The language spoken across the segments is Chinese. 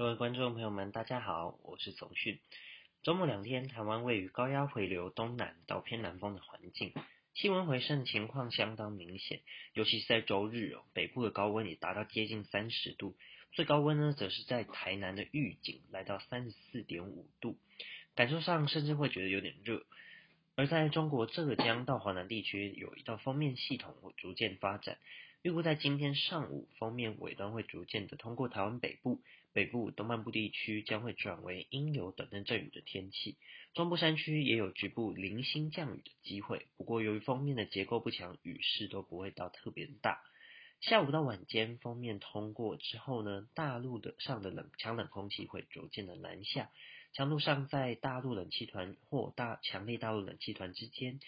各位观众朋友们，大家好，我是总讯。周末两天，台湾位于高压回流东南到偏南风的环境，气温回升情况相当明显。尤其是在周日哦，北部的高温也达到接近三十度，最高温呢，则是在台南的预警来到三十四点五度，感受上甚至会觉得有点热。而在中国浙江到华南地区，有一道锋面系统逐渐发展。预估在今天上午，锋面尾端会逐渐的通过台湾北部、北部东半部地区，将会转为阴有短暂阵雨的天气。中部山区也有局部零星降雨的机会，不过由于锋面的结构不强，雨势都不会到特别大。下午到晚间，锋面通过之后呢，大陆的上的冷强冷空气会逐渐的南下，强度上在大陆冷气团或大强烈大陆冷气团之间。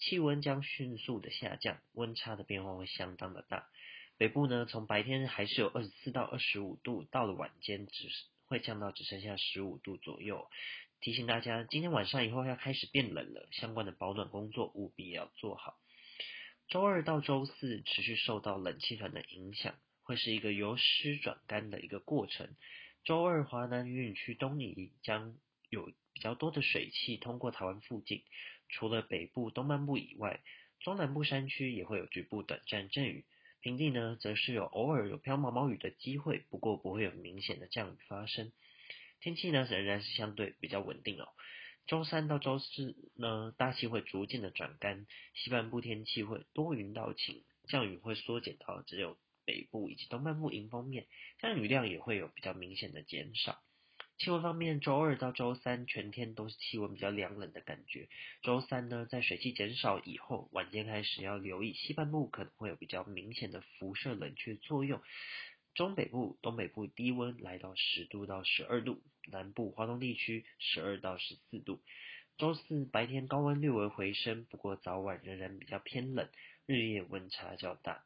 气温将迅速的下降，温差的变化会相当的大。北部呢，从白天还是有二十四到二十五度，到了晚间只会降到只剩下十五度左右。提醒大家，今天晚上以后要开始变冷了，相关的保暖工作务必要做好。周二到周四持续受到冷气团的影响，会是一个由湿转干的一个过程。周二华南云雨区东移将有比较多的水汽通过台湾附近。除了北部、东半部以外，中南部山区也会有局部短暂阵雨，平地呢则是有偶尔有飘毛毛雨的机会，不过不会有明显的降雨发生。天气呢仍然是相对比较稳定哦。周三到周四呢，大气会逐渐的转干，西半部天气会多云到晴，降雨会缩减到只有北部以及东半部迎风面，降雨量也会有比较明显的减少。气温方面，周二到周三全天都是气温比较凉冷的感觉。周三呢，在水汽减少以后，晚间开始要留意西半部可能会有比较明显的辐射冷却作用。中北部、东北部低温来到十度到十二度，南部、华东地区十二到十四度。周四白天高温略微回升，不过早晚仍然比较偏冷，日夜温差较大。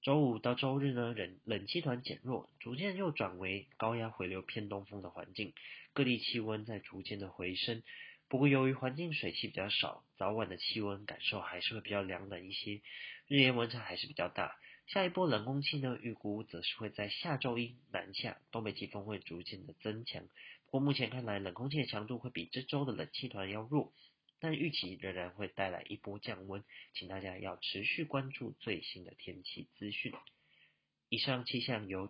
周五到周日呢，冷冷气团减弱，逐渐又转为高压回流偏东风的环境，各地气温在逐渐的回升。不过由于环境水汽比较少，早晚的气温感受还是会比较凉冷一些，日夜温差还是比较大。下一波冷空气呢，预估则是会在下周一南下，东北季风会逐渐的增强。不过目前看来，冷空气的强度会比这周的冷气团要弱。但预期仍然会带来一波降温，请大家要持续关注最新的天气资讯。以上气象由